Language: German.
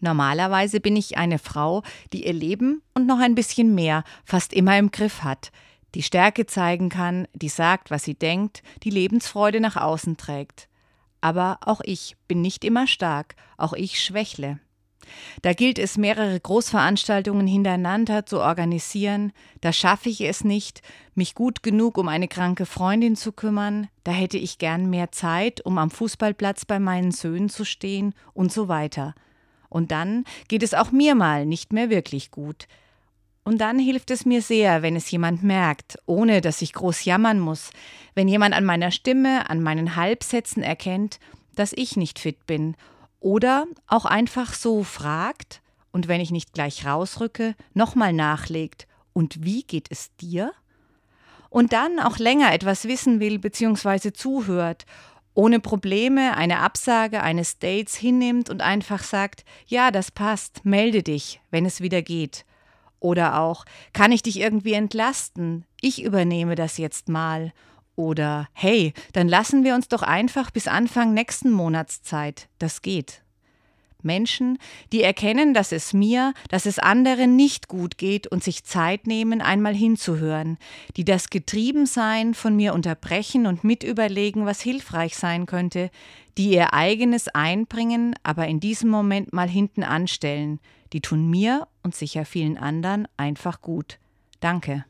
Normalerweise bin ich eine Frau, die ihr Leben und noch ein bisschen mehr fast immer im Griff hat, die Stärke zeigen kann, die sagt, was sie denkt, die Lebensfreude nach außen trägt. Aber auch ich bin nicht immer stark, auch ich schwächle. Da gilt es, mehrere Großveranstaltungen hintereinander zu organisieren, da schaffe ich es nicht, mich gut genug um eine kranke Freundin zu kümmern, da hätte ich gern mehr Zeit, um am Fußballplatz bei meinen Söhnen zu stehen und so weiter. Und dann geht es auch mir mal nicht mehr wirklich gut. Und dann hilft es mir sehr, wenn es jemand merkt, ohne dass ich groß jammern muss, wenn jemand an meiner Stimme, an meinen Halbsätzen erkennt, dass ich nicht fit bin oder auch einfach so fragt und wenn ich nicht gleich rausrücke, nochmal nachlegt, und wie geht es dir? Und dann auch länger etwas wissen will bzw. zuhört ohne Probleme eine Absage eines Dates hinnimmt und einfach sagt, ja, das passt, melde dich, wenn es wieder geht. Oder auch, kann ich dich irgendwie entlasten? Ich übernehme das jetzt mal. Oder, hey, dann lassen wir uns doch einfach bis Anfang nächsten Monats Zeit. Das geht. Menschen, die erkennen, dass es mir, dass es anderen nicht gut geht und sich Zeit nehmen, einmal hinzuhören, die das Getriebensein von mir unterbrechen und mitüberlegen, was hilfreich sein könnte, die ihr eigenes einbringen, aber in diesem Moment mal hinten anstellen, die tun mir und sicher vielen anderen einfach gut. Danke.